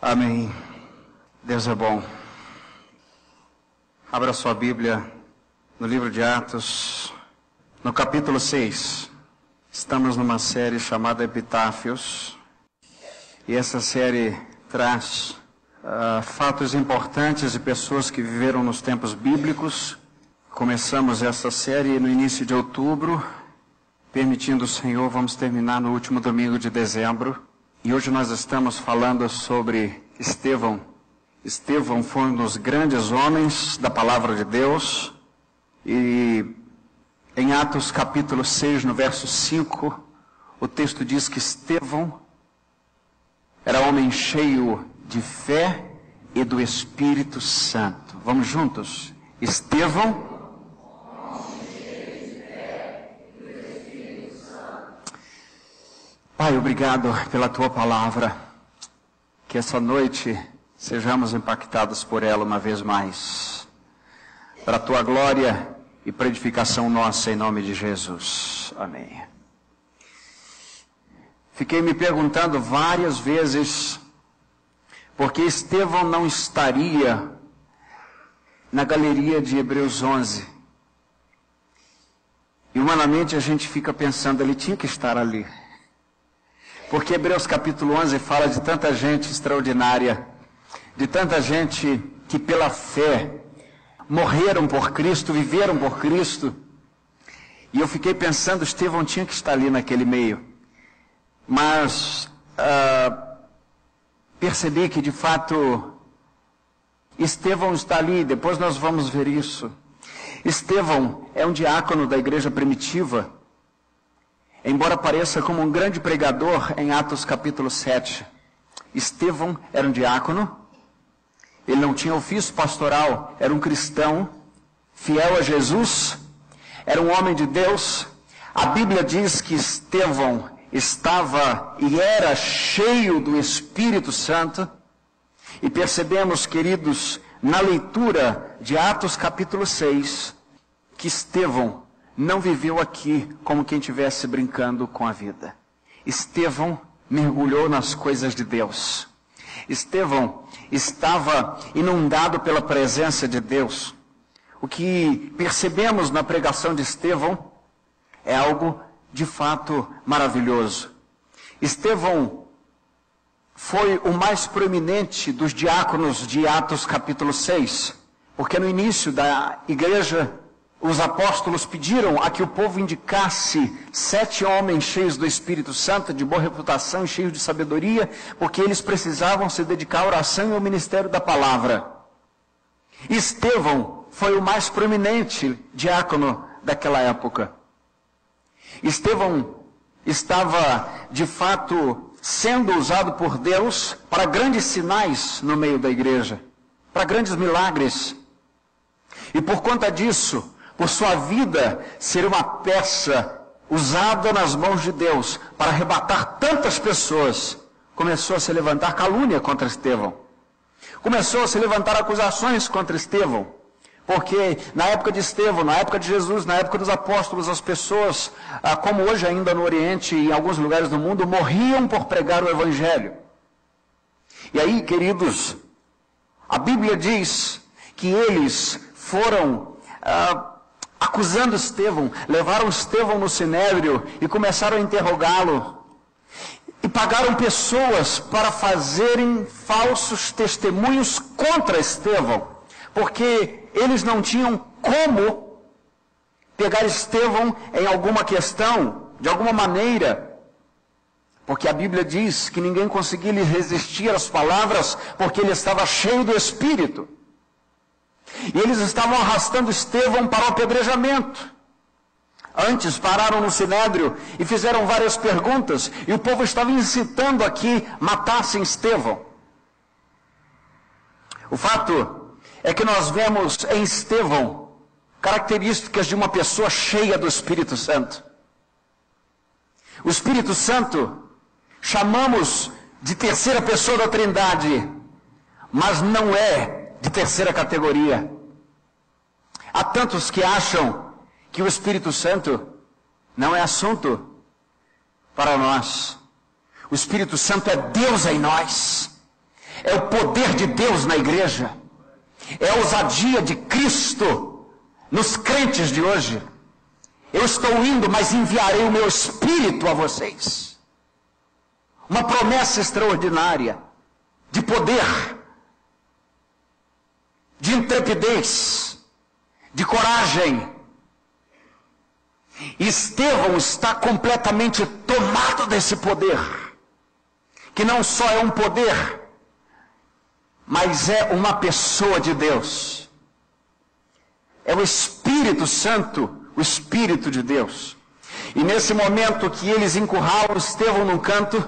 Amém. Deus é bom. Abra sua Bíblia no livro de Atos, no capítulo 6. Estamos numa série chamada Epitáfios. E essa série traz uh, fatos importantes de pessoas que viveram nos tempos bíblicos. Começamos essa série no início de outubro. Permitindo o Senhor, vamos terminar no último domingo de dezembro. E hoje nós estamos falando sobre Estevão. Estevão foi um dos grandes homens da palavra de Deus. E em Atos capítulo 6, no verso 5, o texto diz que Estevão era homem cheio de fé e do Espírito Santo. Vamos juntos? Estevão Pai, obrigado pela tua palavra. Que essa noite sejamos impactados por ela uma vez mais. Para a tua glória e para edificação nossa, em nome de Jesus. Amém. Fiquei me perguntando várias vezes por que Estevão não estaria na galeria de Hebreus 11. E humanamente a gente fica pensando, ele tinha que estar ali. Porque Hebreus capítulo 11 fala de tanta gente extraordinária, de tanta gente que pela fé morreram por Cristo, viveram por Cristo. E eu fiquei pensando, Estevão tinha que estar ali naquele meio. Mas uh, percebi que de fato Estevão está ali, depois nós vamos ver isso. Estevão é um diácono da igreja primitiva embora pareça como um grande pregador em Atos capítulo 7. Estevão era um diácono, ele não tinha ofício pastoral, era um cristão, fiel a Jesus, era um homem de Deus. A Bíblia diz que Estevão estava e era cheio do Espírito Santo. E percebemos, queridos, na leitura de Atos capítulo 6, que Estevão não viveu aqui como quem estivesse brincando com a vida. Estevão mergulhou nas coisas de Deus. Estevão estava inundado pela presença de Deus. O que percebemos na pregação de Estevão é algo de fato maravilhoso. Estevão foi o mais proeminente dos diáconos de Atos capítulo 6, porque no início da igreja os apóstolos pediram a que o povo indicasse sete homens cheios do Espírito Santo, de boa reputação e cheios de sabedoria, porque eles precisavam se dedicar à oração e ao ministério da palavra. Estevão foi o mais proeminente diácono daquela época. Estevão estava, de fato, sendo usado por Deus para grandes sinais no meio da igreja, para grandes milagres. E por conta disso, por sua vida ser uma peça usada nas mãos de Deus para arrebatar tantas pessoas, começou a se levantar calúnia contra Estevão. Começou a se levantar acusações contra Estevão. Porque na época de Estevão, na época de Jesus, na época dos apóstolos, as pessoas, ah, como hoje ainda no Oriente e em alguns lugares do mundo, morriam por pregar o Evangelho. E aí, queridos, a Bíblia diz que eles foram ah, acusando Estevão, levaram Estevão no sinédrio e começaram a interrogá-lo. E pagaram pessoas para fazerem falsos testemunhos contra Estevão, porque eles não tinham como pegar Estevão em alguma questão, de alguma maneira, porque a Bíblia diz que ninguém conseguia resistir às palavras, porque ele estava cheio do Espírito. E eles estavam arrastando Estevão para o apedrejamento. Antes pararam no sinédrio e fizeram várias perguntas, e o povo estava incitando a que matassem Estevão. O fato é que nós vemos em Estevão características de uma pessoa cheia do Espírito Santo. O Espírito Santo chamamos de terceira pessoa da Trindade, mas não é de terceira categoria. Há tantos que acham que o Espírito Santo não é assunto para nós. O Espírito Santo é Deus em nós. é o poder de Deus na igreja, é a ousadia de Cristo nos crentes de hoje. Eu estou indo, mas enviarei o meu espírito a vocês. Uma promessa extraordinária de poder, de intrepidez, de coragem. Estevão está completamente tomado desse poder, que não só é um poder, mas é uma pessoa de Deus. É o Espírito Santo o Espírito de Deus. E nesse momento que eles encurralam Estevão num canto,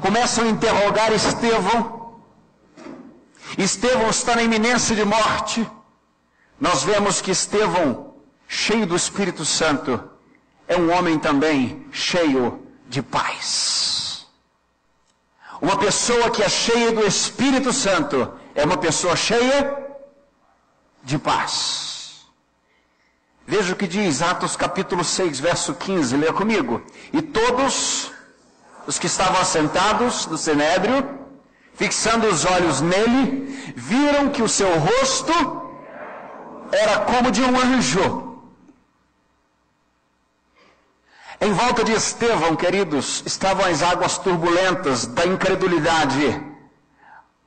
começam a interrogar Estevão. Estevão está na iminência de morte. Nós vemos que Estevão, cheio do Espírito Santo, é um homem também cheio de paz. Uma pessoa que é cheia do Espírito Santo é uma pessoa cheia de paz. Veja o que diz Atos capítulo 6, verso 15, leia comigo. E todos os que estavam assentados no cenédrio, fixando os olhos nele, viram que o seu rosto era como de um anjo. Em volta de Estevão, queridos, estavam as águas turbulentas da incredulidade,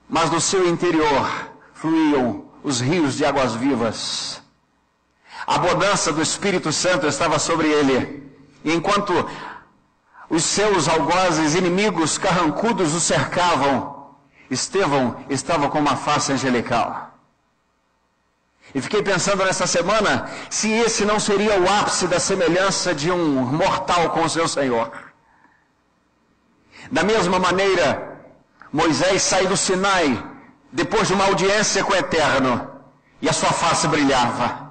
mas no seu interior fluíam os rios de águas vivas. A bonança do Espírito Santo estava sobre ele. E enquanto os seus algozes inimigos carrancudos o cercavam, Estevão estava com uma face angelical. E fiquei pensando nessa semana se esse não seria o ápice da semelhança de um mortal com o seu Senhor. Da mesma maneira, Moisés sai do Sinai depois de uma audiência com o Eterno e a sua face brilhava.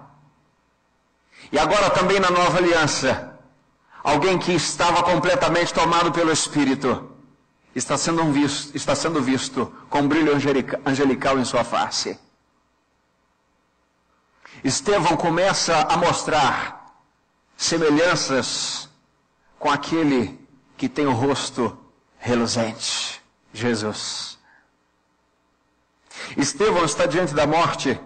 E agora também na nova aliança, alguém que estava completamente tomado pelo Espírito, está sendo visto, está sendo visto com brilho angelical em sua face. Estevão começa a mostrar semelhanças com aquele que tem o rosto reluzente, Jesus. Estevão está diante da morte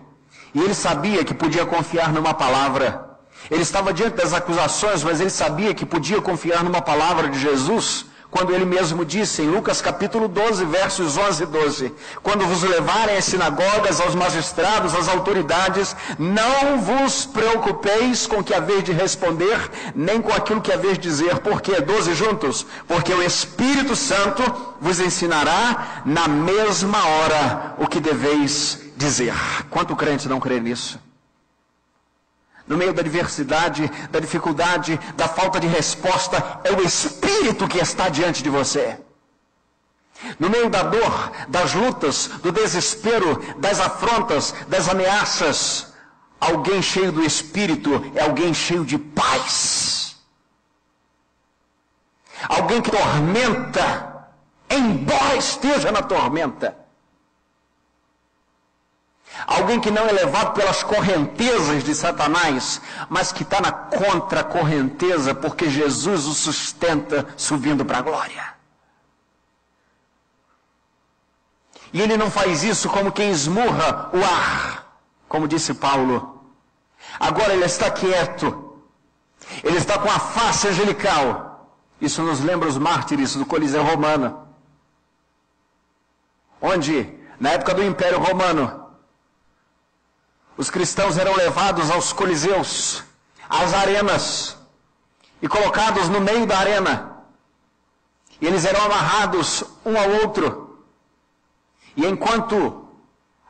e ele sabia que podia confiar numa palavra. Ele estava diante das acusações, mas ele sabia que podia confiar numa palavra de Jesus, quando ele mesmo disse em Lucas capítulo 12, versos 11 e 12: Quando vos levarem às sinagogas, aos magistrados, às autoridades, não vos preocupeis com o que haver de responder, nem com aquilo que haver de dizer, porque 12 juntos, porque o Espírito Santo vos ensinará na mesma hora o que deveis dizer. Quanto crente não crê nisso? No meio da adversidade, da dificuldade, da falta de resposta, é o Espírito que está diante de você. No meio da dor, das lutas, do desespero, das afrontas, das ameaças, alguém cheio do Espírito é alguém cheio de paz. Alguém que tormenta, embora esteja na tormenta, Alguém que não é levado pelas correntezas de Satanás, mas que está na contra-correnteza porque Jesus o sustenta subindo para a glória. E ele não faz isso como quem esmurra o ar, como disse Paulo. Agora ele está quieto. Ele está com a face angelical. Isso nos lembra os mártires do Coliseu Romano. Onde, na época do Império Romano, os cristãos eram levados aos coliseus, às arenas, e colocados no meio da arena. E eles eram amarrados um ao outro. E enquanto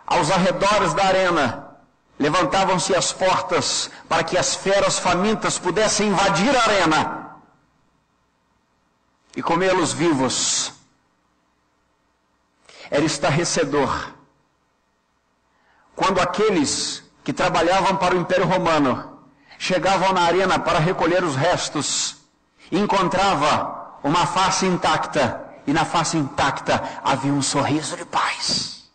aos arredores da arena levantavam-se as portas para que as feras famintas pudessem invadir a arena e comê-los vivos. Era estarrecedor quando aqueles que trabalhavam para o Império Romano chegavam na arena para recolher os restos, encontrava uma face intacta, e na face intacta havia um sorriso de paz.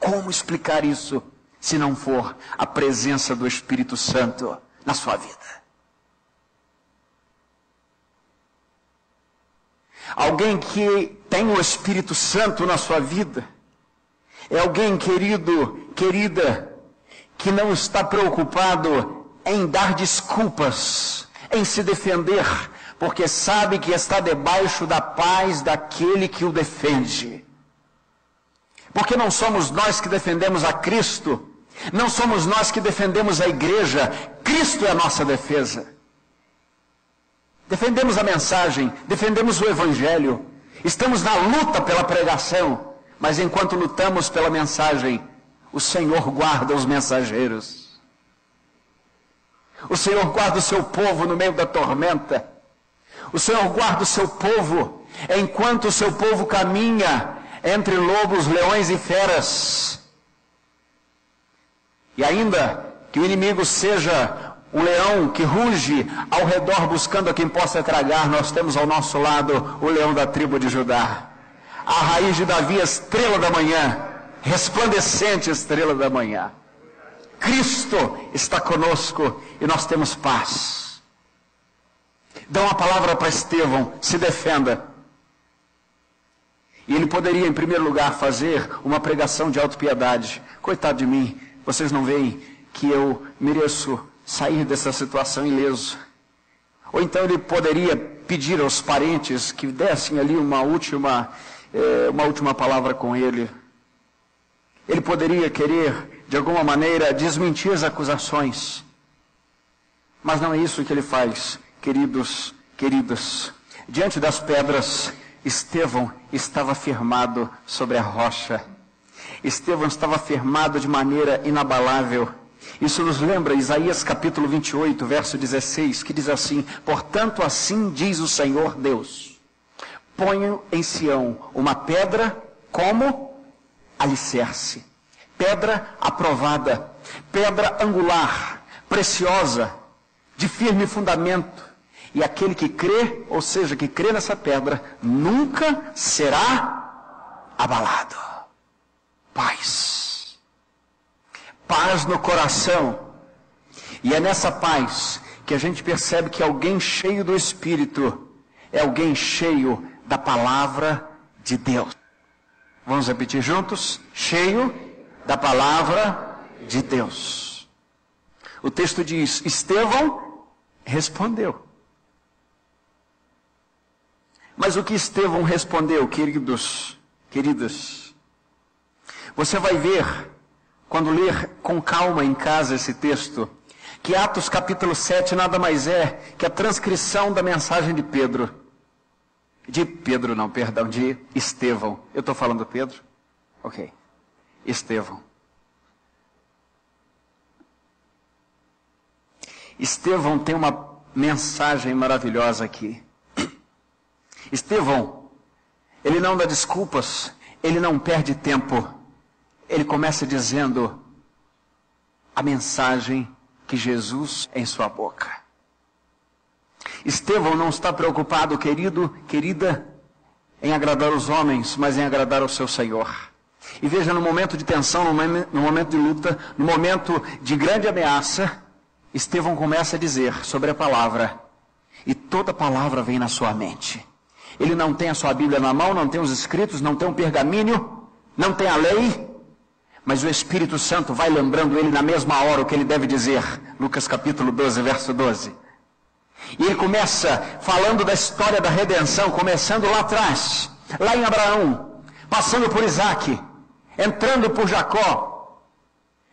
Como explicar isso se não for a presença do Espírito Santo na sua vida? alguém que tem o Espírito Santo na sua vida. É alguém, querido, querida, que não está preocupado em dar desculpas, em se defender, porque sabe que está debaixo da paz daquele que o defende. Porque não somos nós que defendemos a Cristo, não somos nós que defendemos a igreja, Cristo é a nossa defesa. Defendemos a mensagem, defendemos o Evangelho, estamos na luta pela pregação, mas enquanto lutamos pela mensagem, o Senhor guarda os mensageiros. O Senhor guarda o seu povo no meio da tormenta. O Senhor guarda o seu povo enquanto o seu povo caminha entre lobos, leões e feras. E ainda que o inimigo seja um leão que ruge ao redor buscando a quem possa tragar, nós temos ao nosso lado o leão da tribo de Judá. A raiz de Davi, estrela da manhã, resplandecente estrela da manhã. Cristo está conosco e nós temos paz. Dá uma palavra para Estevão, se defenda. E ele poderia, em primeiro lugar, fazer uma pregação de autopiedade. Coitado de mim, vocês não veem que eu mereço sair dessa situação ileso. Ou então ele poderia pedir aos parentes que dessem ali uma última, é, uma última palavra com ele. Ele poderia querer, de alguma maneira, desmentir as acusações. Mas não é isso que ele faz, queridos, queridas. Diante das pedras, Estevão estava firmado sobre a rocha. Estevão estava firmado de maneira inabalável. Isso nos lembra Isaías capítulo 28, verso 16, que diz assim: Portanto, assim diz o Senhor Deus: Ponho em Sião uma pedra como alicerce, pedra aprovada, pedra angular, preciosa, de firme fundamento. E aquele que crê, ou seja, que crê nessa pedra, nunca será abalado. Paz paz no coração. E é nessa paz que a gente percebe que alguém cheio do Espírito é alguém cheio da palavra de Deus. Vamos repetir juntos? Cheio da palavra de Deus. O texto diz: Estevão respondeu. Mas o que Estevão respondeu, queridos, queridas? Você vai ver quando ler com calma em casa esse texto, que Atos capítulo 7 nada mais é que a transcrição da mensagem de Pedro. De Pedro, não, perdão, de Estevão. Eu estou falando Pedro? Ok. Estevão. Estevão tem uma mensagem maravilhosa aqui. Estevão, ele não dá desculpas, ele não perde tempo ele começa dizendo a mensagem que Jesus é em sua boca. Estevão não está preocupado, querido, querida, em agradar os homens, mas em agradar ao seu Senhor. E veja, no momento de tensão, no momento de luta, no momento de grande ameaça, Estevão começa a dizer sobre a palavra, e toda palavra vem na sua mente. Ele não tem a sua Bíblia na mão, não tem os escritos, não tem um pergaminho, não tem a lei, mas o Espírito Santo vai lembrando ele na mesma hora o que ele deve dizer. Lucas capítulo 12, verso 12. E ele começa falando da história da redenção, começando lá atrás, lá em Abraão, passando por Isaac, entrando por Jacó,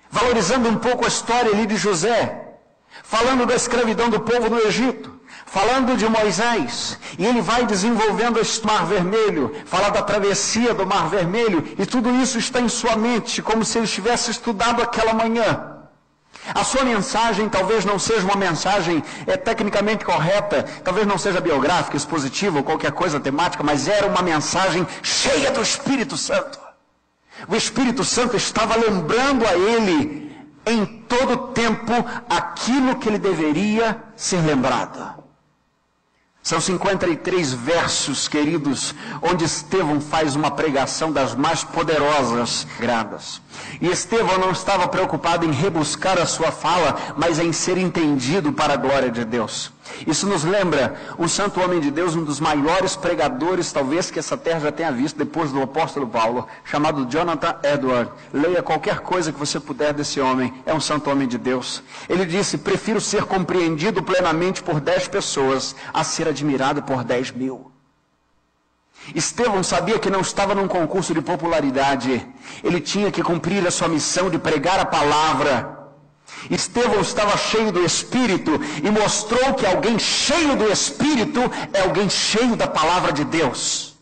valorizando um pouco a história ali de José, falando da escravidão do povo no Egito, falando de Moisés, e ele vai desenvolvendo este mar vermelho, fala da travessia do mar vermelho, e tudo isso está em sua mente, como se ele tivesse estudado aquela manhã. A sua mensagem talvez não seja uma mensagem é, tecnicamente correta, talvez não seja biográfica, expositiva ou qualquer coisa temática, mas era uma mensagem cheia do Espírito Santo. O Espírito Santo estava lembrando a ele em todo tempo aquilo que ele deveria ser lembrado. São 53 versos, queridos, onde Estevão faz uma pregação das mais poderosas gradas. E Estevão não estava preocupado em rebuscar a sua fala, mas em ser entendido para a glória de Deus. Isso nos lembra um santo homem de Deus, um dos maiores pregadores, talvez, que essa terra já tenha visto depois do apóstolo Paulo, chamado Jonathan Edward. Leia qualquer coisa que você puder desse homem, é um santo homem de Deus. Ele disse: Prefiro ser compreendido plenamente por dez pessoas a ser admirado por dez mil. Estevão sabia que não estava num concurso de popularidade, ele tinha que cumprir a sua missão de pregar a palavra Estevão estava cheio do Espírito e mostrou que alguém cheio do Espírito é alguém cheio da palavra de Deus.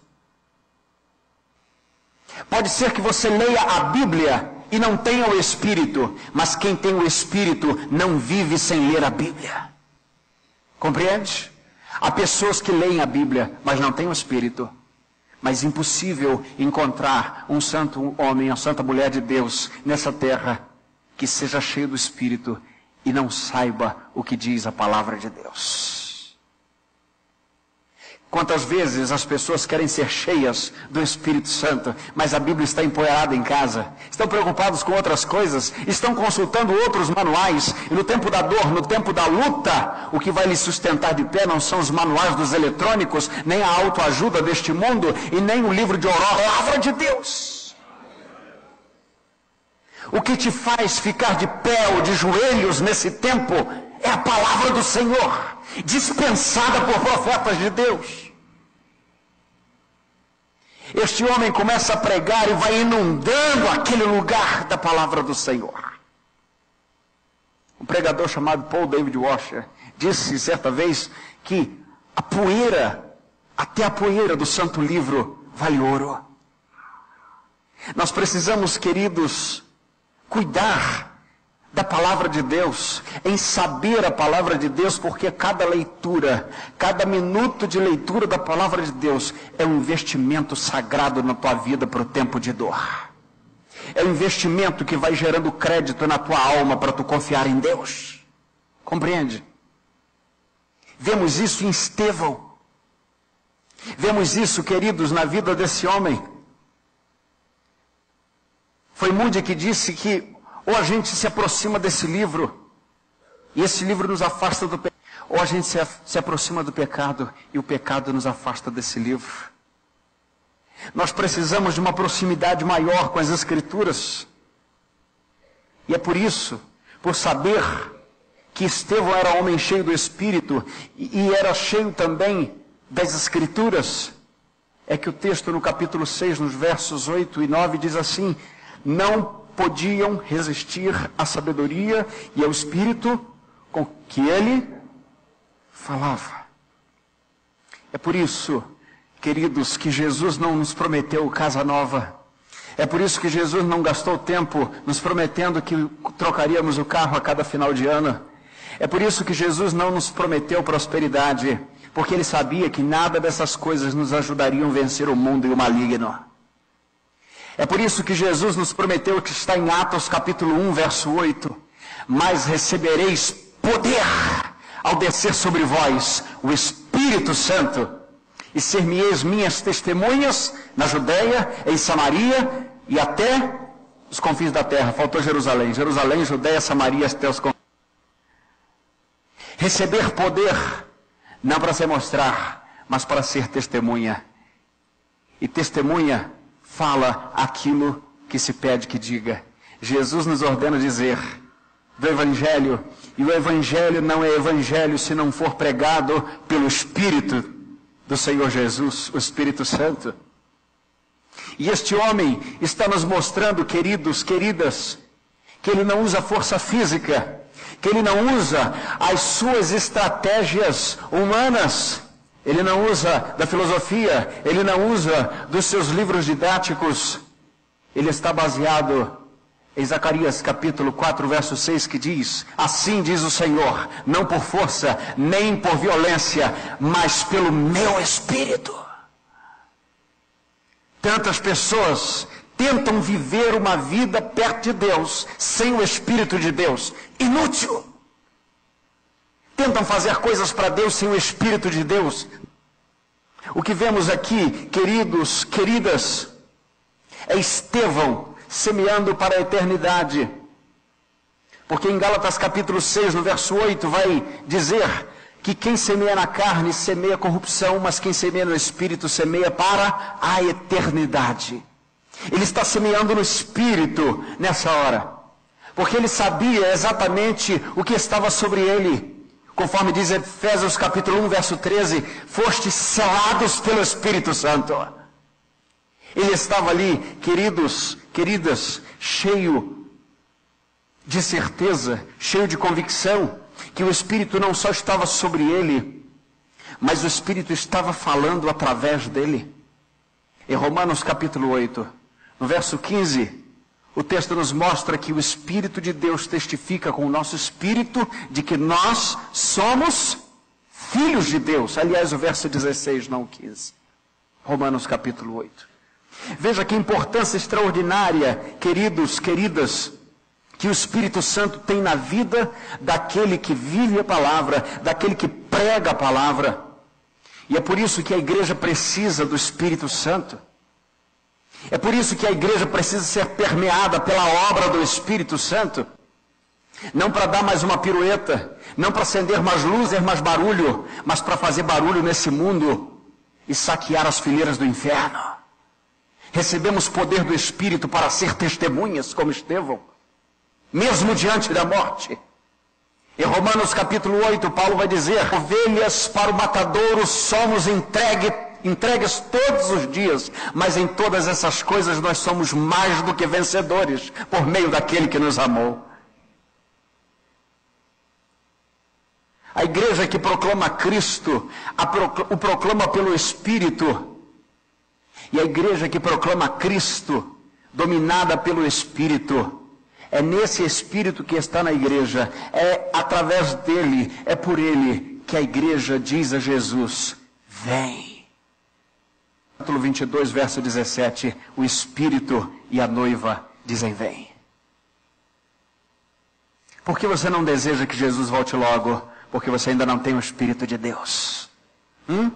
Pode ser que você leia a Bíblia e não tenha o Espírito, mas quem tem o Espírito não vive sem ler a Bíblia. Compreende? Há pessoas que leem a Bíblia, mas não têm o Espírito. Mas impossível encontrar um santo homem, uma santa mulher de Deus nessa terra que seja cheio do Espírito e não saiba o que diz a palavra de Deus. Quantas vezes as pessoas querem ser cheias do Espírito Santo, mas a Bíblia está empoeirada em casa, estão preocupados com outras coisas, estão consultando outros manuais, e no tempo da dor, no tempo da luta, o que vai lhe sustentar de pé não são os manuais dos eletrônicos, nem a autoajuda deste mundo, e nem o livro de Oró, a palavra de Deus. O que te faz ficar de pé ou de joelhos nesse tempo é a palavra do Senhor, dispensada por profetas de Deus. Este homem começa a pregar e vai inundando aquele lugar da palavra do Senhor. Um pregador chamado Paul David Washer disse certa vez que a poeira, até a poeira do santo livro, vale ouro. Nós precisamos, queridos, cuidar da palavra de Deus, em saber a palavra de Deus, porque cada leitura, cada minuto de leitura da palavra de Deus é um investimento sagrado na tua vida para o tempo de dor. É um investimento que vai gerando crédito na tua alma para tu confiar em Deus. Compreende? Vemos isso em Estevão. Vemos isso, queridos, na vida desse homem. Foi Moody que disse que ou a gente se aproxima desse livro, e esse livro nos afasta do pecado, ou a gente se, se aproxima do pecado, e o pecado nos afasta desse livro. Nós precisamos de uma proximidade maior com as Escrituras. E é por isso, por saber que Estevão era homem cheio do Espírito e era cheio também das Escrituras, é que o texto no capítulo 6, nos versos 8 e 9, diz assim: Não podiam resistir à sabedoria e ao espírito com que ele falava. É por isso, queridos, que Jesus não nos prometeu casa nova. É por isso que Jesus não gastou tempo nos prometendo que trocaríamos o carro a cada final de ano. É por isso que Jesus não nos prometeu prosperidade, porque ele sabia que nada dessas coisas nos ajudariam a vencer o mundo e o maligno. É por isso que Jesus nos prometeu que está em Atos capítulo 1, verso 8: Mas recebereis poder ao descer sobre vós o Espírito Santo, e ser-me-eis minhas testemunhas na Judéia, em Samaria e até os confins da terra. Faltou Jerusalém. Jerusalém, Judéia, Samaria, até os confins. Receber poder, não para se mostrar, mas para ser testemunha. E testemunha fala aquilo que se pede que diga. Jesus nos ordena dizer do Evangelho, e o Evangelho não é Evangelho se não for pregado pelo Espírito do Senhor Jesus, o Espírito Santo. E este homem está nos mostrando, queridos, queridas, que ele não usa força física, que ele não usa as suas estratégias humanas, ele não usa da filosofia, ele não usa dos seus livros didáticos. Ele está baseado em Zacarias capítulo 4, verso 6, que diz: Assim diz o Senhor, não por força, nem por violência, mas pelo meu espírito. Tantas pessoas tentam viver uma vida perto de Deus, sem o Espírito de Deus. Inútil tentam fazer coisas para Deus sem o Espírito de Deus. O que vemos aqui, queridos, queridas, é Estevão semeando para a eternidade. Porque em Gálatas capítulo 6, no verso 8, vai dizer que quem semeia na carne semeia corrupção, mas quem semeia no espírito semeia para a eternidade. Ele está semeando no espírito nessa hora, porque ele sabia exatamente o que estava sobre ele. Conforme diz Efésios capítulo 1, verso 13, fostes selados pelo Espírito Santo. Ele estava ali, queridos, queridas, cheio de certeza, cheio de convicção, que o Espírito não só estava sobre ele, mas o Espírito estava falando através dele. Em Romanos capítulo 8, no verso 15, o texto nos mostra que o Espírito de Deus testifica com o nosso espírito de que nós somos filhos de Deus. Aliás, o verso 16, não o 15. Romanos capítulo 8. Veja que importância extraordinária, queridos, queridas, que o Espírito Santo tem na vida daquele que vive a palavra, daquele que prega a palavra. E é por isso que a igreja precisa do Espírito Santo. É por isso que a igreja precisa ser permeada pela obra do Espírito Santo. Não para dar mais uma pirueta, não para acender mais luzes, mais barulho, mas para fazer barulho nesse mundo e saquear as fileiras do inferno. Recebemos poder do Espírito para ser testemunhas, como Estevão mesmo diante da morte. Em Romanos capítulo 8, Paulo vai dizer: ovelhas para o matadouro somos entregue, entregues todos os dias, mas em todas essas coisas nós somos mais do que vencedores por meio daquele que nos amou. A igreja que proclama Cristo, o proclama pelo Espírito. E a igreja que proclama Cristo, dominada pelo Espírito, é nesse Espírito que está na igreja, é através dele, é por ele que a igreja diz a Jesus: Vem. Capítulo 22, verso 17: O Espírito e a noiva dizem: Vem. Por que você não deseja que Jesus volte logo? Porque você ainda não tem o Espírito de Deus. Hum?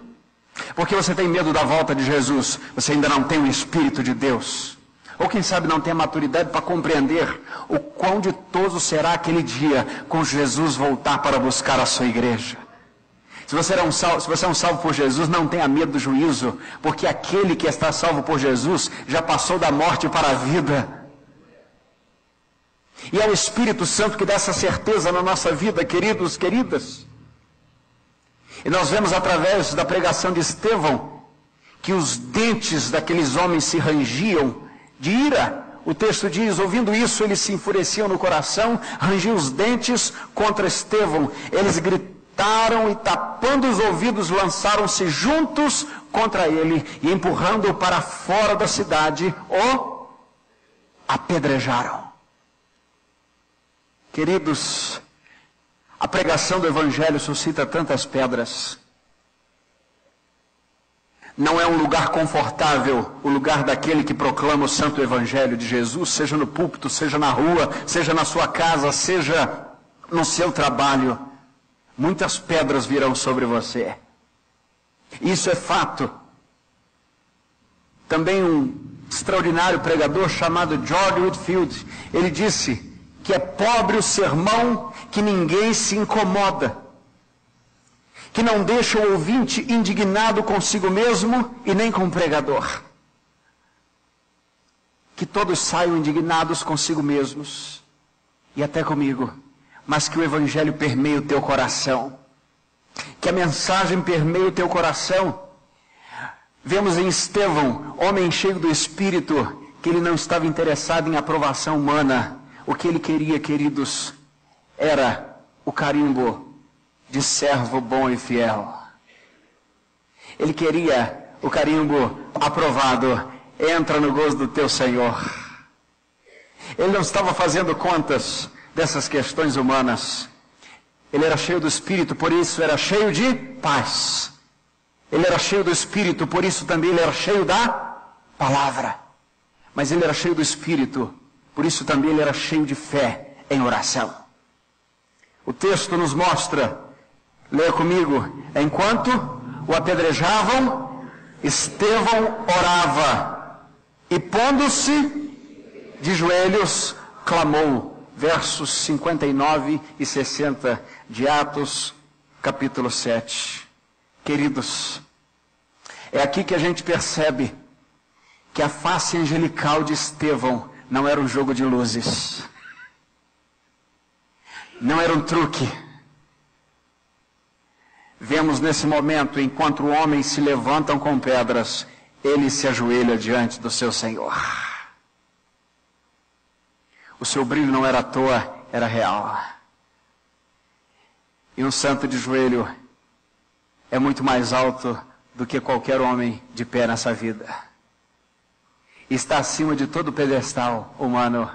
Porque você tem medo da volta de Jesus? Você ainda não tem o Espírito de Deus. Ou quem sabe não tem a maturidade para compreender o quão ditoso será aquele dia com Jesus voltar para buscar a sua igreja. Se você, é um salvo, se você é um salvo por Jesus, não tenha medo do juízo, porque aquele que está salvo por Jesus já passou da morte para a vida. E é o Espírito Santo que dá essa certeza na nossa vida, queridos, queridas. E nós vemos através da pregação de Estevão que os dentes daqueles homens se rangiam de ira. O texto diz: ouvindo isso, eles se enfureciam no coração, rangiam os dentes contra Estevão. Eles gritaram e, tapando os ouvidos, lançaram-se juntos contra ele e, empurrando-o para fora da cidade, o apedrejaram. Queridos, a pregação do Evangelho suscita tantas pedras. Não é um lugar confortável o lugar daquele que proclama o santo evangelho de Jesus, seja no púlpito, seja na rua, seja na sua casa, seja no seu trabalho. Muitas pedras virão sobre você. Isso é fato. Também um extraordinário pregador chamado George Whitfield, ele disse que é pobre o sermão que ninguém se incomoda que não deixa o ouvinte indignado consigo mesmo e nem com o pregador. Que todos saiam indignados consigo mesmos e até comigo, mas que o Evangelho permeie o teu coração, que a mensagem permeie o teu coração. Vemos em Estevão, homem cheio do Espírito, que ele não estava interessado em aprovação humana. O que ele queria, queridos, era o carimbo de servo bom e fiel. Ele queria o carimbo aprovado. Entra no gozo do teu Senhor. Ele não estava fazendo contas dessas questões humanas. Ele era cheio do Espírito, por isso era cheio de paz. Ele era cheio do Espírito, por isso também ele era cheio da palavra. Mas ele era cheio do Espírito, por isso também ele era cheio de fé em oração. O texto nos mostra Leia comigo. Enquanto o apedrejavam, Estevão orava e, pondo-se de joelhos, clamou. Versos 59 e 60 de Atos, capítulo 7. Queridos, é aqui que a gente percebe que a face angelical de Estevão não era um jogo de luzes, não era um truque. Vemos nesse momento, enquanto homens se levantam com pedras, ele se ajoelha diante do seu Senhor. O seu brilho não era à toa, era real. E um santo de joelho é muito mais alto do que qualquer homem de pé nessa vida. Está acima de todo pedestal humano.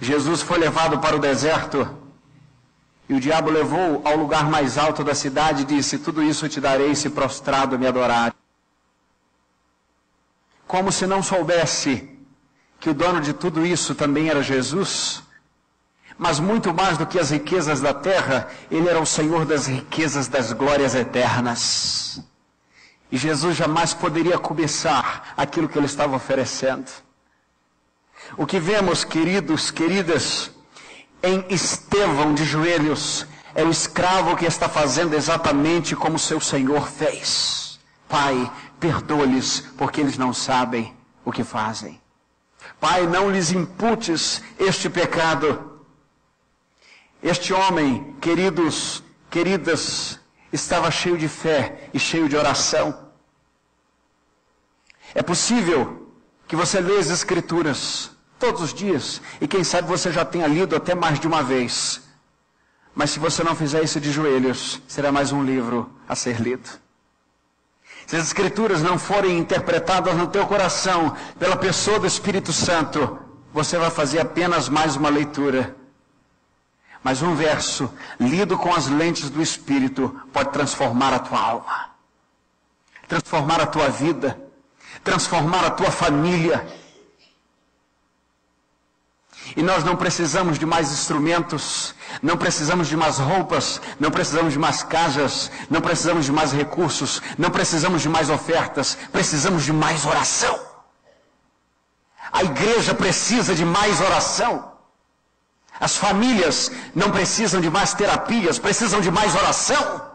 Jesus foi levado para o deserto e o diabo levou ao lugar mais alto da cidade e disse: Tudo isso te darei se prostrado me adorar. Como se não soubesse que o dono de tudo isso também era Jesus, mas muito mais do que as riquezas da terra, ele era o Senhor das riquezas das glórias eternas. E Jesus jamais poderia começar aquilo que ele estava oferecendo. O que vemos, queridos, queridas, em Estevão de joelhos, é o escravo que está fazendo exatamente como seu Senhor fez. Pai, perdoa-lhes, porque eles não sabem o que fazem. Pai, não lhes imputes este pecado. Este homem, queridos, queridas, estava cheio de fé e cheio de oração. É possível que você leia as Escrituras todos os dias e quem sabe você já tenha lido até mais de uma vez. Mas se você não fizer isso de joelhos, será mais um livro a ser lido. Se as Escrituras não forem interpretadas no teu coração pela pessoa do Espírito Santo, você vai fazer apenas mais uma leitura. Mas um verso, lido com as lentes do Espírito, pode transformar a tua alma, transformar a tua vida, transformar a tua família e nós não precisamos de mais instrumentos, não precisamos de mais roupas, não precisamos de mais casas, não precisamos de mais recursos, não precisamos de mais ofertas, precisamos de mais oração. A igreja precisa de mais oração. As famílias não precisam de mais terapias, precisam de mais oração.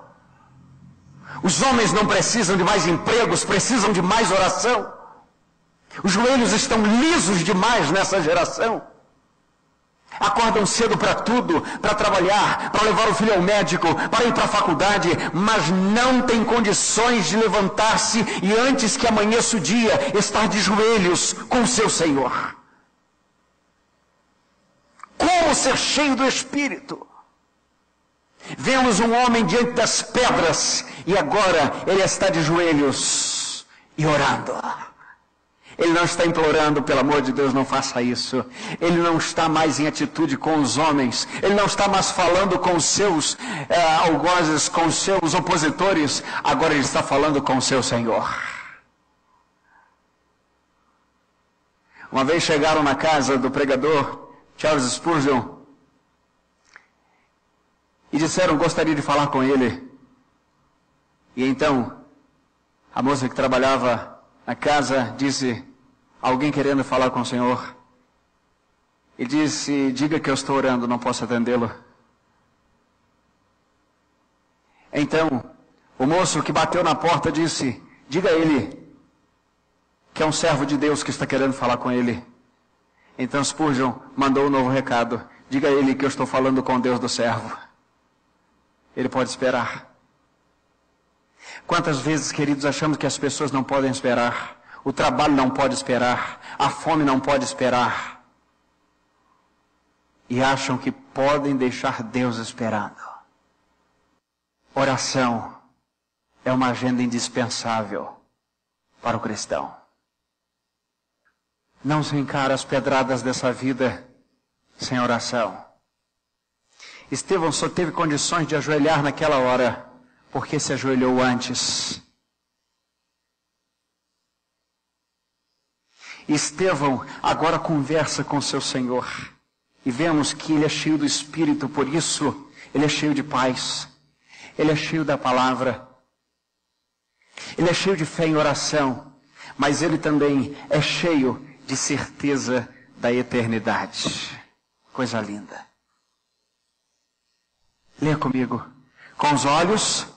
Os homens não precisam de mais empregos, precisam de mais oração. Os joelhos estão lisos demais nessa geração. Acordam cedo para tudo, para trabalhar, para levar o filho ao médico, para ir para a faculdade, mas não tem condições de levantar-se e antes que amanheça o dia, estar de joelhos com seu Senhor. Como ser cheio do Espírito? Vemos um homem diante das pedras e agora ele está de joelhos e orando. Ele não está implorando, pelo amor de Deus, não faça isso. Ele não está mais em atitude com os homens. Ele não está mais falando com os seus é, algozes, com os seus opositores. Agora ele está falando com o seu Senhor. Uma vez chegaram na casa do pregador Charles Spurgeon e disseram gostaria de falar com ele. E então a moça que trabalhava na casa, disse, alguém querendo falar com o Senhor. E disse, diga que eu estou orando, não posso atendê-lo. Então, o moço que bateu na porta disse, diga a ele que é um servo de Deus que está querendo falar com ele. Então Spurgeon mandou um novo recado. Diga a ele que eu estou falando com Deus do servo. Ele pode esperar. Quantas vezes, queridos, achamos que as pessoas não podem esperar, o trabalho não pode esperar, a fome não pode esperar, e acham que podem deixar Deus esperando. Oração é uma agenda indispensável para o cristão. Não se encara as pedradas dessa vida sem oração. Estevão só teve condições de ajoelhar naquela hora porque se ajoelhou antes. Estevão agora conversa com seu Senhor. E vemos que ele é cheio do Espírito, por isso ele é cheio de paz. Ele é cheio da palavra. Ele é cheio de fé em oração. Mas ele também é cheio de certeza da eternidade. Coisa linda. Leia comigo. Com os olhos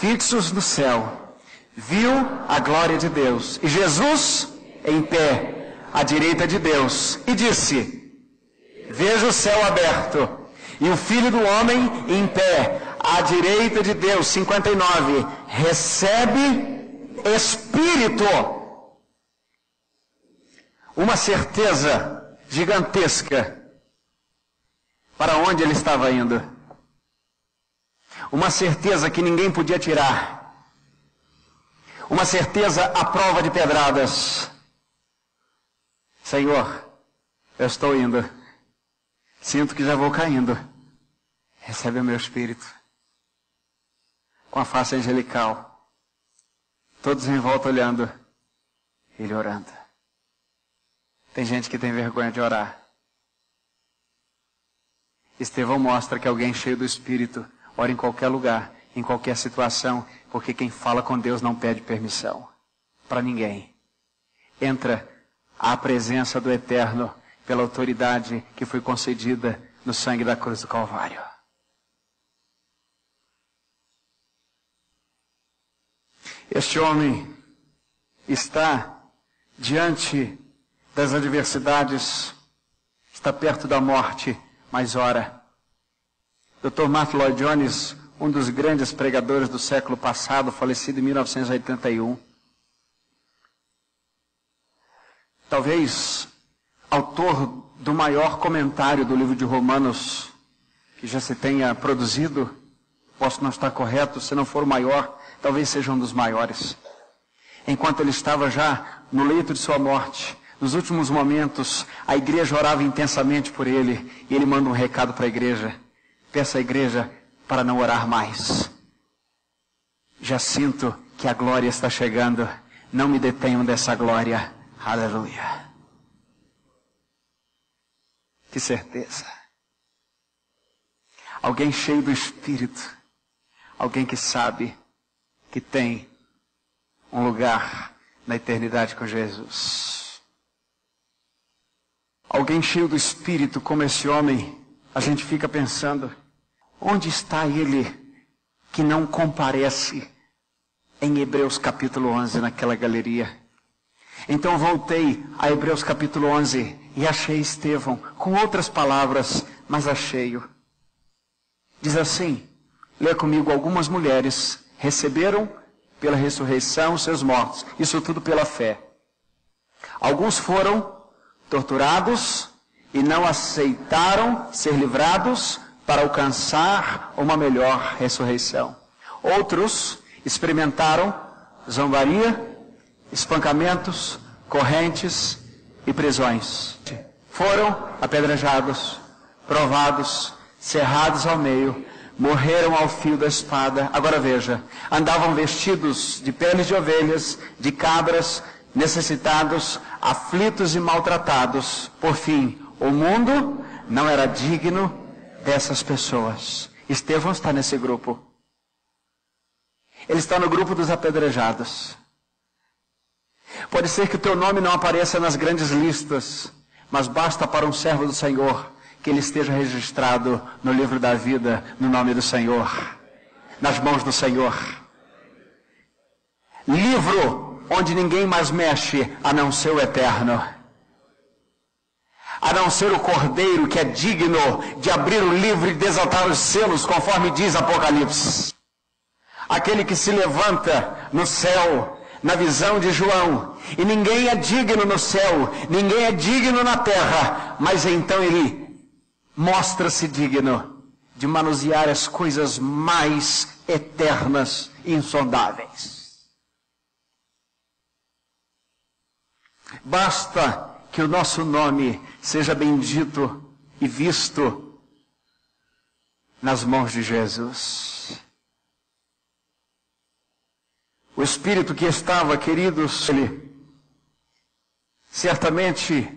fixos no céu, viu a glória de Deus. E Jesus em pé, à direita de Deus, e disse: Veja o céu aberto e o filho do homem em pé, à direita de Deus. 59. Recebe espírito. Uma certeza gigantesca para onde ele estava indo. Uma certeza que ninguém podia tirar. Uma certeza à prova de pedradas. Senhor, eu estou indo. Sinto que já vou caindo. Recebe o meu espírito. Com a face angelical. Todos em volta olhando. Ele orando. Tem gente que tem vergonha de orar. Estevão mostra que alguém cheio do Espírito ora em qualquer lugar, em qualquer situação, porque quem fala com Deus não pede permissão para ninguém. Entra à presença do Eterno pela autoridade que foi concedida no sangue da cruz do Calvário. Este homem está diante das adversidades, está perto da morte, mas ora. Dr. Martin Lloyd Jones, um dos grandes pregadores do século passado, falecido em 1981. Talvez autor do maior comentário do livro de Romanos que já se tenha produzido, posso não estar correto, se não for o maior, talvez seja um dos maiores. Enquanto ele estava já no leito de sua morte, nos últimos momentos, a igreja orava intensamente por ele e ele manda um recado para a igreja. Peça à igreja para não orar mais. Já sinto que a glória está chegando. Não me detenham dessa glória. Aleluia. Que certeza. Alguém cheio do Espírito. Alguém que sabe que tem um lugar na eternidade com Jesus. Alguém cheio do Espírito, como esse homem, a gente fica pensando: onde está ele que não comparece em Hebreus capítulo 11, naquela galeria? Então voltei a Hebreus capítulo 11 e achei Estevão, com outras palavras, mas achei-o. Diz assim: lê comigo algumas mulheres receberam pela ressurreição seus mortos. Isso tudo pela fé. Alguns foram torturados e não aceitaram ser livrados para alcançar uma melhor ressurreição. Outros experimentaram zombaria, espancamentos, correntes e prisões. Foram apedrejados, provados, cerrados ao meio, morreram ao fio da espada. Agora veja, andavam vestidos de peles de ovelhas, de cabras, necessitados, aflitos e maltratados. Por fim, o mundo não era digno dessas pessoas. Estevão está nesse grupo. Ele está no grupo dos apedrejados. Pode ser que o teu nome não apareça nas grandes listas, mas basta para um servo do Senhor que ele esteja registrado no livro da vida, no nome do Senhor, nas mãos do Senhor. Livro onde ninguém mais mexe a não ser o eterno. A não ser o cordeiro que é digno de abrir o livro e desatar os selos, conforme diz Apocalipse. Aquele que se levanta no céu, na visão de João, e ninguém é digno no céu, ninguém é digno na terra, mas então ele mostra-se digno de manusear as coisas mais eternas e insondáveis. Basta que o nosso nome seja bendito e visto nas mãos de Jesus. O Espírito que estava, queridos, ele certamente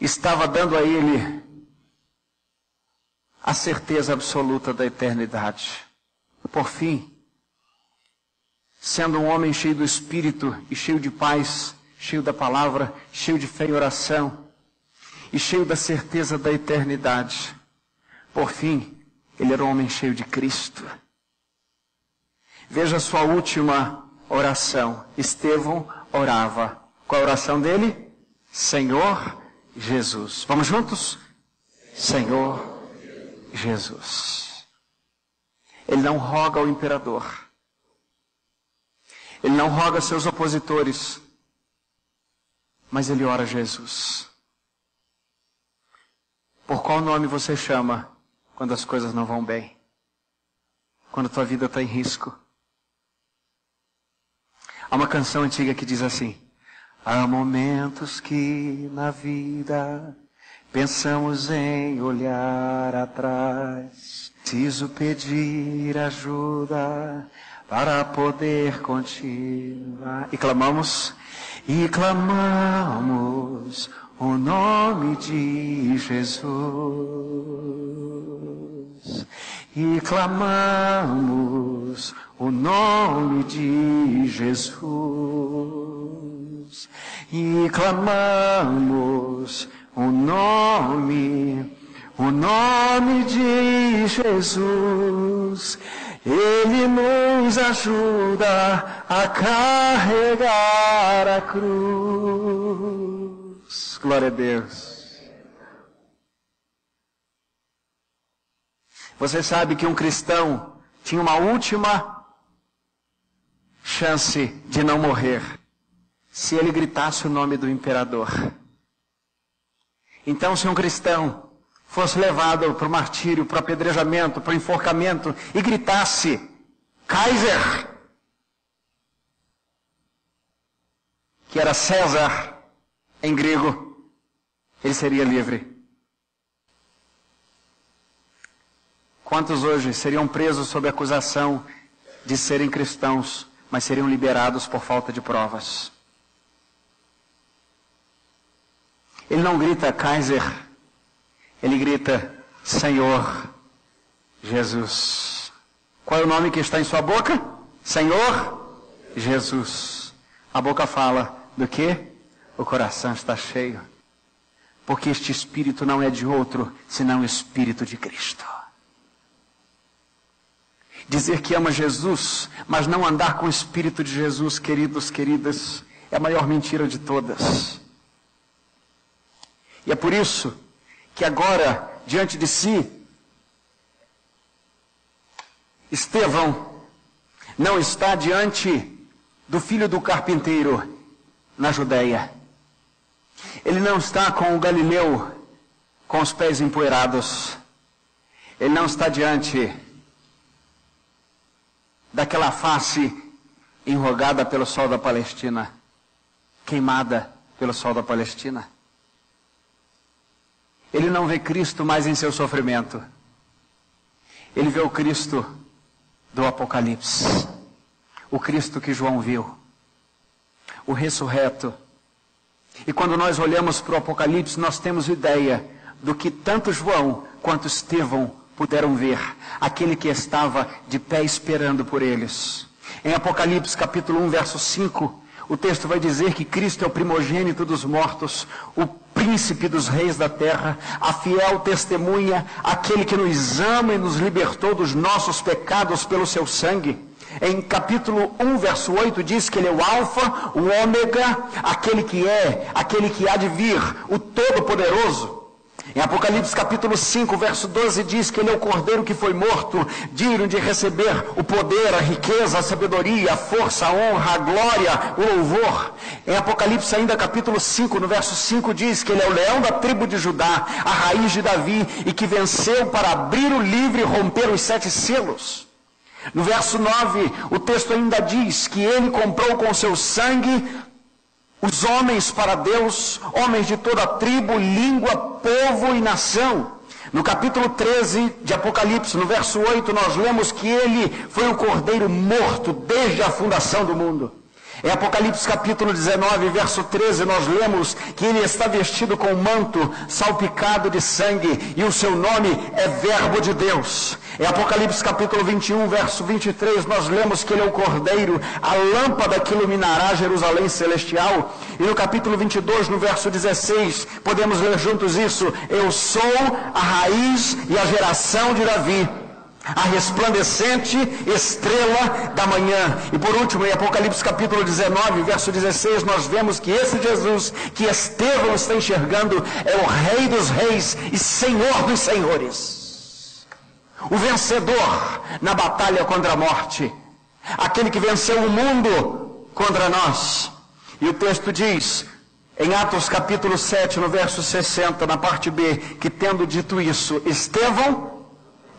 estava dando a ele a certeza absoluta da eternidade. Por fim, sendo um homem cheio do Espírito e cheio de paz, cheio da palavra, cheio de fé e oração, e cheio da certeza da eternidade, por fim, Ele era um homem cheio de Cristo. Veja a sua última oração. Estevão orava. Qual a oração dele? Senhor Jesus. Vamos juntos? Senhor Jesus. Ele não roga ao imperador. Ele não roga a seus opositores. Mas ele ora a Jesus. Por qual nome você chama quando as coisas não vão bem? Quando tua vida está em risco? Há uma canção antiga que diz assim: Há momentos que na vida pensamos em olhar atrás. Preciso pedir ajuda para poder continuar. E clamamos, e clamamos o nome de Jesus. E clamamos o nome de Jesus. E clamamos o nome, o nome de Jesus. Ele nos ajuda a carregar a cruz. Glória a Deus. Você sabe que um cristão tinha uma última chance de não morrer se ele gritasse o nome do imperador. Então, se um cristão fosse levado para o martírio, para o apedrejamento, para o enforcamento e gritasse: Kaiser! Que era César em grego, ele seria livre. Quantos hoje seriam presos sob acusação de serem cristãos, mas seriam liberados por falta de provas? Ele não grita Kaiser ele grita: Senhor Jesus. Qual é o nome que está em sua boca? Senhor Jesus. A boca fala do que? O coração está cheio. Porque este espírito não é de outro, senão o espírito de Cristo. Dizer que ama Jesus, mas não andar com o espírito de Jesus, queridos, queridas, é a maior mentira de todas. E é por isso que agora, diante de si, Estevão não está diante do filho do carpinteiro na Judéia. Ele não está com o Galileu com os pés empoeirados. Ele não está diante daquela face enrugada pelo sol da Palestina, queimada pelo sol da Palestina. Ele não vê Cristo mais em seu sofrimento. Ele vê o Cristo do Apocalipse. O Cristo que João viu. O ressurreto. E quando nós olhamos para o Apocalipse, nós temos ideia do que tanto João quanto Estevão puderam ver. Aquele que estava de pé esperando por eles. Em Apocalipse capítulo 1, verso 5, o texto vai dizer que Cristo é o primogênito dos mortos, o príncipe dos reis da terra, a fiel testemunha, aquele que nos ama e nos libertou dos nossos pecados pelo seu sangue. Em capítulo 1, verso 8, diz que ele é o Alfa, o Ômega, aquele que é, aquele que há de vir, o Todo-Poderoso. Em Apocalipse capítulo 5, verso 12, diz que ele é o cordeiro que foi morto, digno de receber o poder, a riqueza, a sabedoria, a força, a honra, a glória, o louvor. Em Apocalipse ainda capítulo 5, no verso 5, diz que ele é o leão da tribo de Judá, a raiz de Davi, e que venceu para abrir o livro e romper os sete selos. No verso 9, o texto ainda diz que ele comprou com seu sangue os homens para Deus, homens de toda tribo, língua, povo e nação. No capítulo 13 de Apocalipse, no verso 8, nós lemos que ele foi o cordeiro morto desde a fundação do mundo. Em Apocalipse capítulo 19, verso 13, nós lemos que ele está vestido com um manto salpicado de sangue e o seu nome é Verbo de Deus. Em Apocalipse capítulo 21, verso 23, nós lemos que ele é o Cordeiro, a lâmpada que iluminará Jerusalém celestial. E no capítulo 22, no verso 16, podemos ler juntos isso: Eu sou a raiz e a geração de Davi a resplandecente estrela da manhã. E por último, em Apocalipse capítulo 19, verso 16, nós vemos que esse Jesus que Estevão está enxergando é o Rei dos Reis e Senhor dos Senhores. O vencedor na batalha contra a morte. Aquele que venceu o mundo contra nós. E o texto diz, em Atos capítulo 7, no verso 60, na parte B, que tendo dito isso, Estevão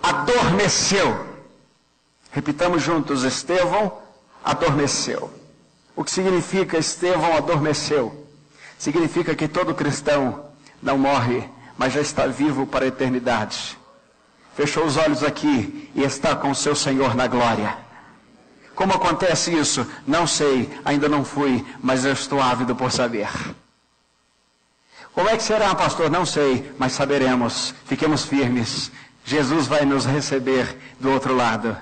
adormeceu. Repitamos juntos: Estevão adormeceu. O que significa Estevão adormeceu? Significa que todo cristão não morre, mas já está vivo para a eternidade. Fechou os olhos aqui e está com o seu Senhor na glória. Como acontece isso? Não sei, ainda não fui, mas eu estou ávido por saber. Como é que será, pastor? Não sei, mas saberemos. Fiquemos firmes. Jesus vai nos receber do outro lado.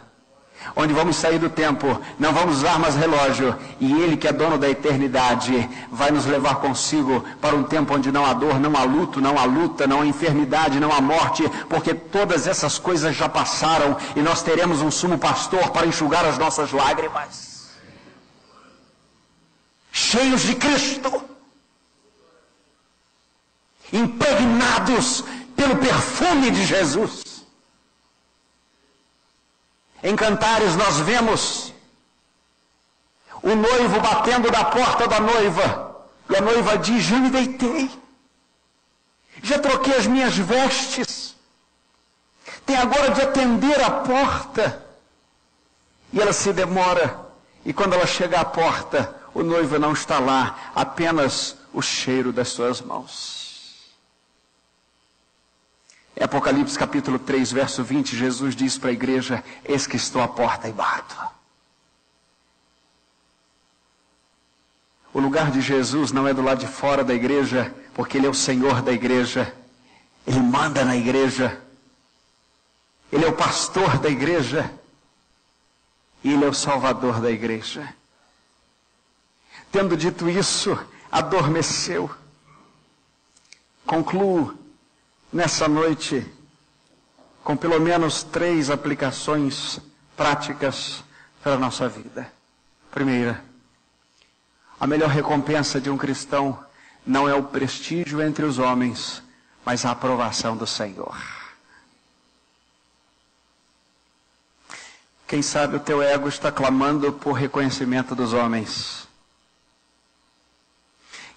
Onde vamos sair do tempo, não vamos usar mais relógio, e Ele, que é dono da eternidade, vai nos levar consigo para um tempo onde não há dor, não há luto, não há luta, não há enfermidade, não há morte, porque todas essas coisas já passaram e nós teremos um sumo pastor para enxugar as nossas lágrimas. Cheios de Cristo, impregnados pelo perfume de Jesus. Em Cantares nós vemos o noivo batendo da porta da noiva. E a noiva diz: Já me deitei, já troquei as minhas vestes, tem agora de atender a porta. E ela se demora, e quando ela chega à porta, o noivo não está lá, apenas o cheiro das suas mãos. Apocalipse capítulo 3, verso 20, Jesus diz para a igreja: Eis que estou à porta e bato. O lugar de Jesus não é do lado de fora da igreja, porque Ele é o Senhor da igreja, Ele manda na igreja, Ele é o pastor da igreja, e Ele é o Salvador da igreja. Tendo dito isso, adormeceu. Concluo nessa noite com pelo menos três aplicações práticas para a nossa vida. Primeira, a melhor recompensa de um cristão não é o prestígio entre os homens, mas a aprovação do Senhor. Quem sabe o teu ego está clamando por reconhecimento dos homens.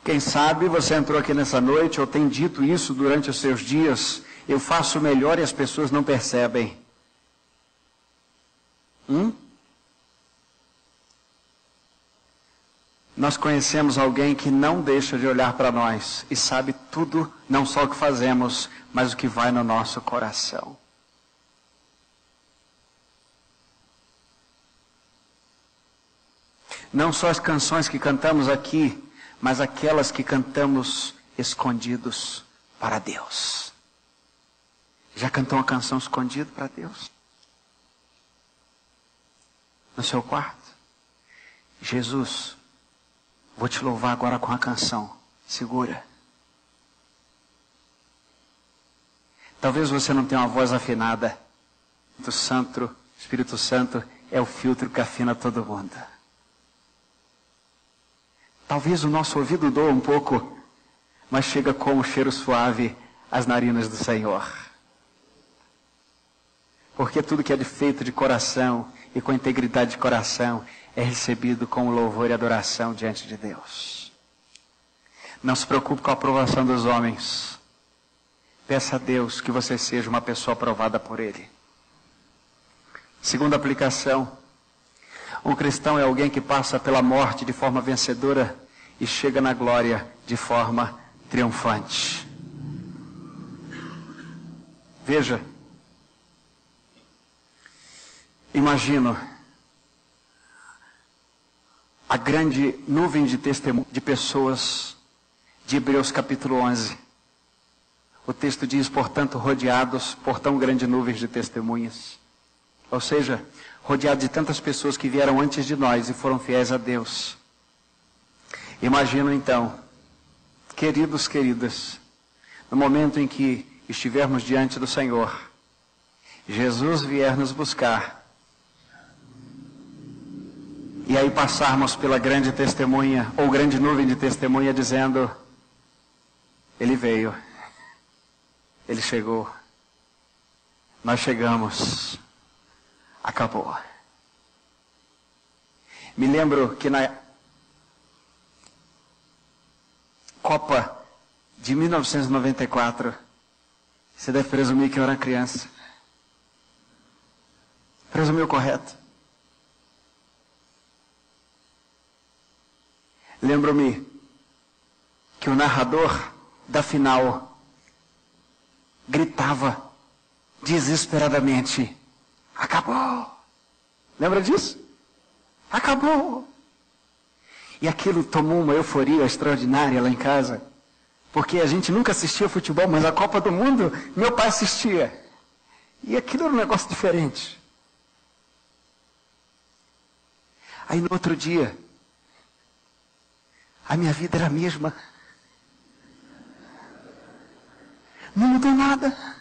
Quem sabe você entrou aqui nessa noite ou tem dito isso durante os seus dias. Eu faço melhor e as pessoas não percebem. Hum? Nós conhecemos alguém que não deixa de olhar para nós e sabe tudo, não só o que fazemos, mas o que vai no nosso coração. Não só as canções que cantamos aqui, mas aquelas que cantamos escondidos para Deus. Já cantou uma canção escondida para Deus? No seu quarto? Jesus, vou te louvar agora com a canção. Segura. Talvez você não tenha uma voz afinada. O Santo, Espírito Santo é o filtro que afina todo mundo. Talvez o nosso ouvido doa um pouco, mas chega com um cheiro suave às narinas do Senhor. Porque tudo que é feito de coração e com integridade de coração é recebido com louvor e adoração diante de Deus. Não se preocupe com a aprovação dos homens. Peça a Deus que você seja uma pessoa aprovada por Ele. Segunda aplicação, um cristão é alguém que passa pela morte de forma vencedora e chega na glória de forma triunfante. Veja, imagino a grande nuvem de testemunho de pessoas de Hebreus capítulo 11. O texto diz, portanto, rodeados por tão grande nuvem de testemunhas. Ou seja, rodeado de tantas pessoas que vieram antes de nós e foram fiéis a Deus. Imagino então, queridos, queridas, no momento em que estivermos diante do Senhor, Jesus vier nos buscar, e aí passarmos pela grande testemunha, ou grande nuvem de testemunha, dizendo: Ele veio, Ele chegou, nós chegamos, acabou. Me lembro que na Copa de 1994, você deve presumir que eu era criança. Presumiu correto. Lembro-me que o narrador da final gritava desesperadamente: Acabou! Lembra disso? Acabou! E aquilo tomou uma euforia extraordinária lá em casa. Porque a gente nunca assistia futebol, mas a Copa do Mundo, meu pai assistia. E aquilo era um negócio diferente. Aí no outro dia, a minha vida era a mesma. Não mudou nada.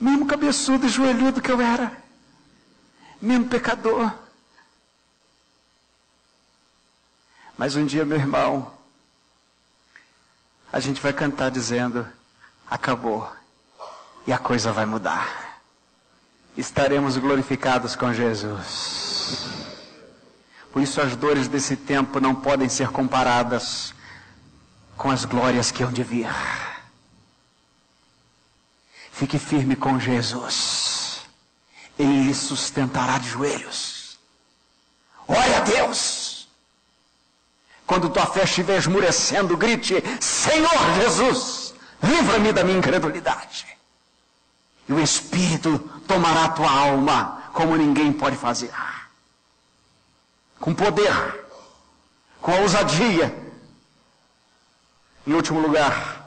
Mesmo cabeçudo e joelhudo que eu era. Mesmo pecador. Mas um dia, meu irmão, a gente vai cantar dizendo: acabou. E a coisa vai mudar. Estaremos glorificados com Jesus. Por isso, as dores desse tempo não podem ser comparadas com as glórias que hão de vir. Fique firme com Jesus. Ele lhe sustentará de joelhos. Ore a Deus. Quando tua fé estiver esmurecendo, grite: Senhor Jesus, livra-me da minha incredulidade. E o Espírito tomará tua alma como ninguém pode fazer. Com poder, com ousadia. Em último lugar,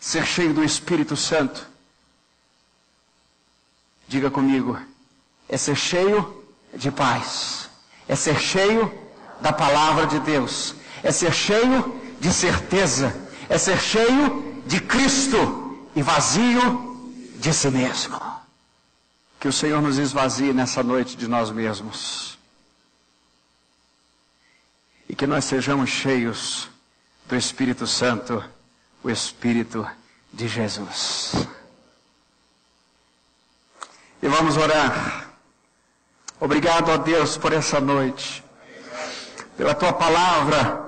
ser cheio do Espírito Santo. Diga comigo, é ser cheio de paz, é ser cheio da palavra de Deus, é ser cheio de certeza, é ser cheio de Cristo e vazio de si mesmo. Que o Senhor nos esvazie nessa noite de nós mesmos. E que nós sejamos cheios do Espírito Santo o Espírito de Jesus. E vamos orar. Obrigado a Deus por essa noite, pela tua palavra,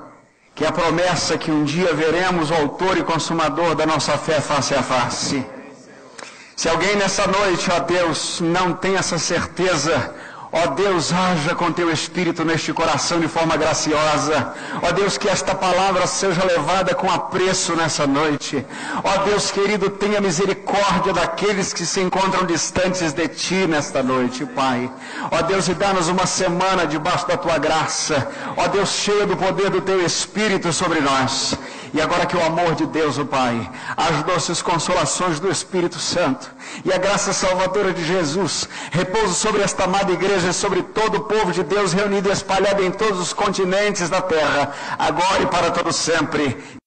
que é a promessa que um dia veremos o autor e consumador da nossa fé face a face. Se alguém nessa noite, ó Deus, não tem essa certeza, Ó Deus, haja com teu espírito neste coração de forma graciosa. Ó Deus, que esta palavra seja levada com apreço nessa noite. Ó Deus querido, tenha misericórdia daqueles que se encontram distantes de ti nesta noite, Pai. Ó Deus, e dá-nos uma semana debaixo da tua graça. Ó Deus, cheia do poder do teu espírito sobre nós. E agora que o amor de Deus, o Pai, as doces consolações do Espírito Santo e a graça salvadora de Jesus repouse sobre esta amada igreja e sobre todo o povo de Deus reunido e espalhado em todos os continentes da terra, agora e para todo sempre.